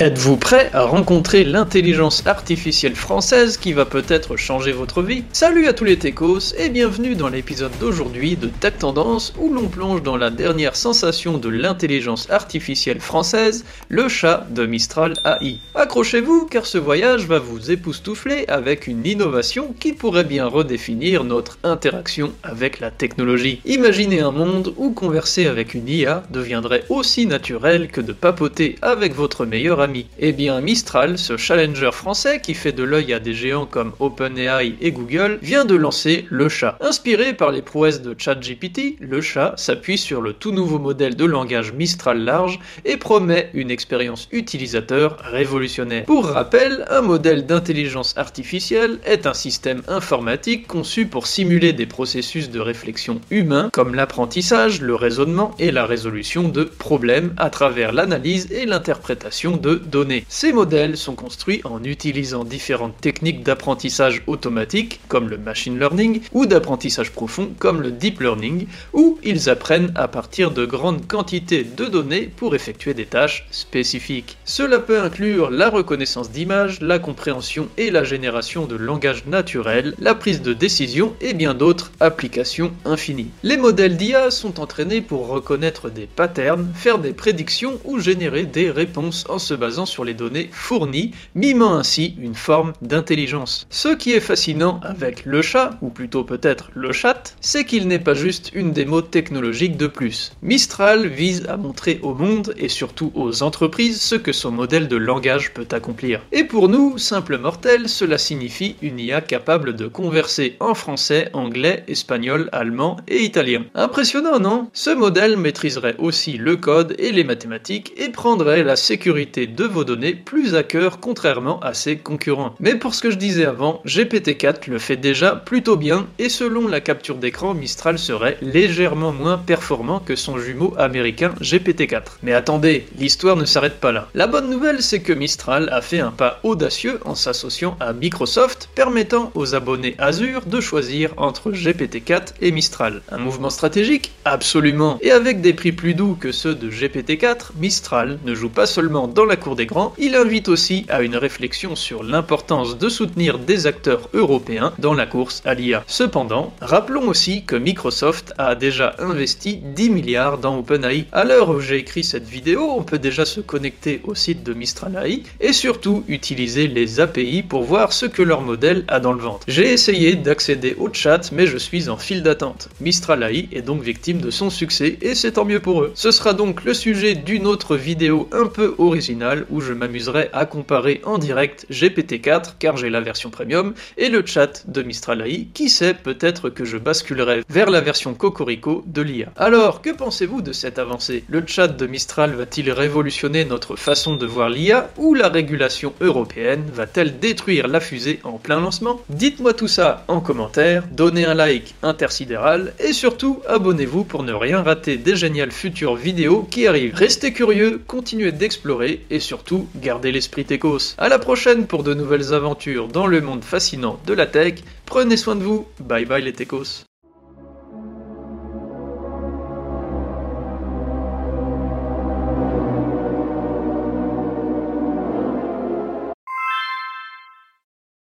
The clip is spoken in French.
Êtes-vous prêt à rencontrer l'intelligence artificielle française qui va peut-être changer votre vie? Salut à tous les techos et bienvenue dans l'épisode d'aujourd'hui de Tech Tendance où l'on plonge dans la dernière sensation de l'intelligence artificielle française, le chat de Mistral AI. Accrochez-vous car ce voyage va vous époustoufler avec une innovation qui pourrait bien redéfinir notre interaction avec la technologie. Imaginez un monde où converser avec une IA deviendrait aussi naturel que de papoter avec votre meilleur eh bien, Mistral, ce challenger français qui fait de l'œil à des géants comme OpenAI et Google, vient de lancer le chat. Inspiré par les prouesses de ChatGPT, le chat s'appuie sur le tout nouveau modèle de langage Mistral large et promet une expérience utilisateur révolutionnaire. Pour rappel, un modèle d'intelligence artificielle est un système informatique conçu pour simuler des processus de réflexion humains comme l'apprentissage, le raisonnement et la résolution de problèmes à travers l'analyse et l'interprétation de données. Ces modèles sont construits en utilisant différentes techniques d'apprentissage automatique, comme le machine learning, ou d'apprentissage profond, comme le deep learning, où ils apprennent à partir de grandes quantités de données pour effectuer des tâches spécifiques. Cela peut inclure la reconnaissance d'images, la compréhension et la génération de langage naturel, la prise de décision et bien d'autres applications infinies. Les modèles d'IA sont entraînés pour reconnaître des patterns, faire des prédictions ou générer des réponses en se basant sur les données fournies, mimant ainsi une forme d'intelligence. Ce qui est fascinant avec le chat, ou plutôt peut-être le chat, c'est qu'il n'est pas juste une démo technologique de plus. Mistral vise à montrer au monde et surtout aux entreprises ce que son modèle de langage peut accomplir. Et pour nous, simples mortels, cela signifie une IA capable de converser en français, anglais, espagnol, allemand et italien. Impressionnant, non? Ce modèle maîtriserait aussi le code et les mathématiques et prendrait la sécurité de vos données plus à cœur contrairement à ses concurrents. Mais pour ce que je disais avant, GPT-4 le fait déjà plutôt bien et selon la capture d'écran, Mistral serait légèrement moins performant que son jumeau américain GPT-4. Mais attendez, l'histoire ne s'arrête pas là. La bonne nouvelle, c'est que Mistral a fait un pas audacieux en s'associant à Microsoft, permettant aux abonnés Azure de choisir entre GPT-4 et Mistral. Un mouvement stratégique? Absolument. Et avec des prix plus doux que ceux de GPT-4, Mistral ne joue pas seulement dans la des grands, il invite aussi à une réflexion sur l'importance de soutenir des acteurs européens dans la course à l'IA. Cependant, rappelons aussi que Microsoft a déjà investi 10 milliards dans OpenAI. À l'heure où j'ai écrit cette vidéo, on peut déjà se connecter au site de Mistral AI et surtout utiliser les API pour voir ce que leur modèle a dans le ventre. J'ai essayé d'accéder au chat, mais je suis en file d'attente. Mistral AI est donc victime de son succès et c'est tant mieux pour eux. Ce sera donc le sujet d'une autre vidéo un peu originale où je m'amuserai à comparer en direct GPT-4 car j'ai la version premium et le chat de Mistral AI. Qui sait, peut-être que je basculerai vers la version Cocorico de l'IA. Alors, que pensez-vous de cette avancée? Le chat de Mistral va-t-il révolutionner notre façon de voir l'IA ou la régulation européenne va-t-elle détruire la fusée en plein lancement? Dites-moi tout ça en commentaire, donnez un like intersidéral et surtout abonnez-vous pour ne rien rater des géniales futures vidéos qui arrivent. Restez curieux, continuez d'explorer et surtout gardez l'esprit techos. À la prochaine pour de nouvelles aventures dans le monde fascinant de la tech. Prenez soin de vous. Bye bye les techos.